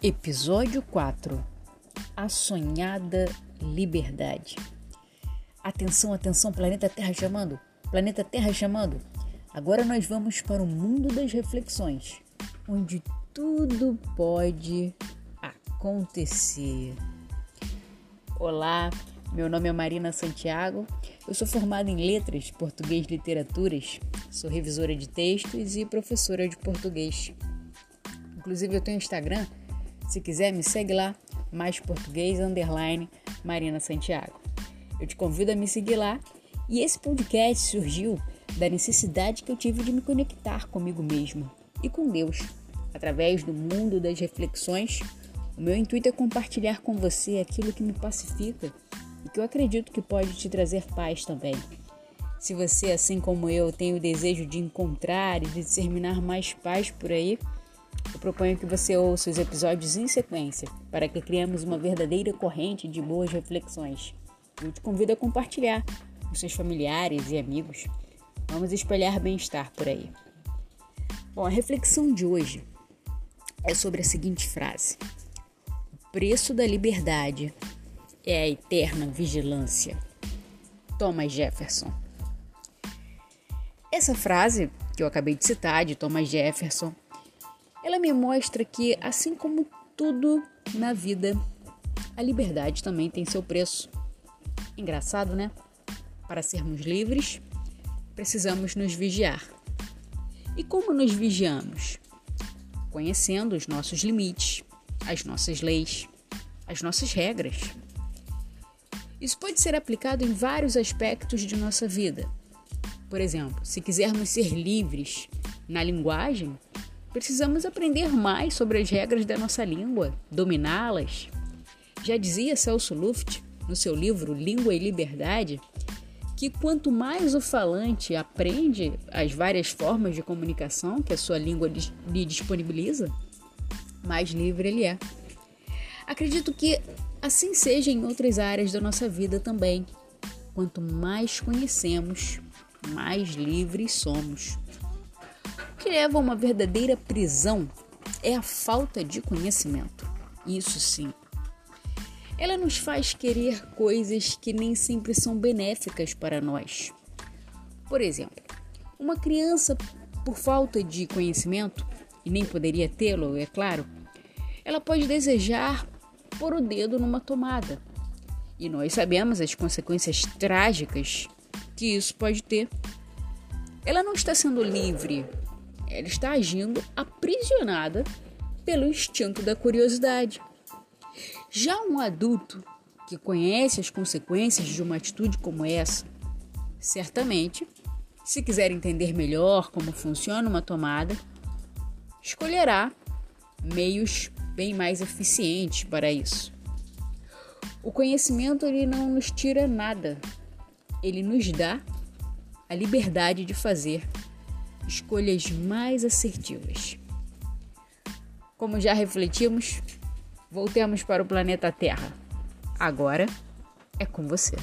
Episódio 4 A Sonhada Liberdade. Atenção, atenção, planeta Terra chamando! Planeta Terra chamando! Agora nós vamos para o mundo das reflexões, onde tudo pode acontecer. Olá, meu nome é Marina Santiago, eu sou formada em Letras, Português e Literaturas, sou revisora de textos e professora de português. Inclusive eu tenho Instagram se quiser, me segue lá, mais português underline Marina Santiago. Eu te convido a me seguir lá e esse podcast surgiu da necessidade que eu tive de me conectar comigo mesma e com Deus. Através do mundo das reflexões, o meu intuito é compartilhar com você aquilo que me pacifica e que eu acredito que pode te trazer paz também. Se você, assim como eu, tem o desejo de encontrar e de disseminar mais paz por aí, eu proponho que você ouça os episódios em sequência para que criemos uma verdadeira corrente de boas reflexões. Eu te convido a compartilhar com seus familiares e amigos. Vamos espalhar bem-estar por aí. Bom, a reflexão de hoje é sobre a seguinte frase: O preço da liberdade é a eterna vigilância. Thomas Jefferson. Essa frase que eu acabei de citar de Thomas Jefferson ela me mostra que, assim como tudo na vida, a liberdade também tem seu preço. Engraçado, né? Para sermos livres, precisamos nos vigiar. E como nos vigiamos? Conhecendo os nossos limites, as nossas leis, as nossas regras. Isso pode ser aplicado em vários aspectos de nossa vida. Por exemplo, se quisermos ser livres na linguagem, Precisamos aprender mais sobre as regras da nossa língua, dominá-las. Já dizia Celso Luft, no seu livro Língua e Liberdade, que quanto mais o falante aprende as várias formas de comunicação que a sua língua lhe disponibiliza, mais livre ele é. Acredito que assim seja em outras áreas da nossa vida também. Quanto mais conhecemos, mais livres somos que leva a uma verdadeira prisão é a falta de conhecimento. Isso sim. Ela nos faz querer coisas que nem sempre são benéficas para nós. Por exemplo, uma criança, por falta de conhecimento, e nem poderia tê-lo, é claro, ela pode desejar pôr o dedo numa tomada. E nós sabemos as consequências trágicas que isso pode ter. Ela não está sendo livre ela está agindo aprisionada pelo instinto da curiosidade. Já um adulto que conhece as consequências de uma atitude como essa, certamente, se quiser entender melhor como funciona uma tomada, escolherá meios bem mais eficientes para isso. O conhecimento ele não nos tira nada, ele nos dá a liberdade de fazer escolhas mais assertivas. Como já refletimos, voltemos para o planeta Terra. Agora é com você.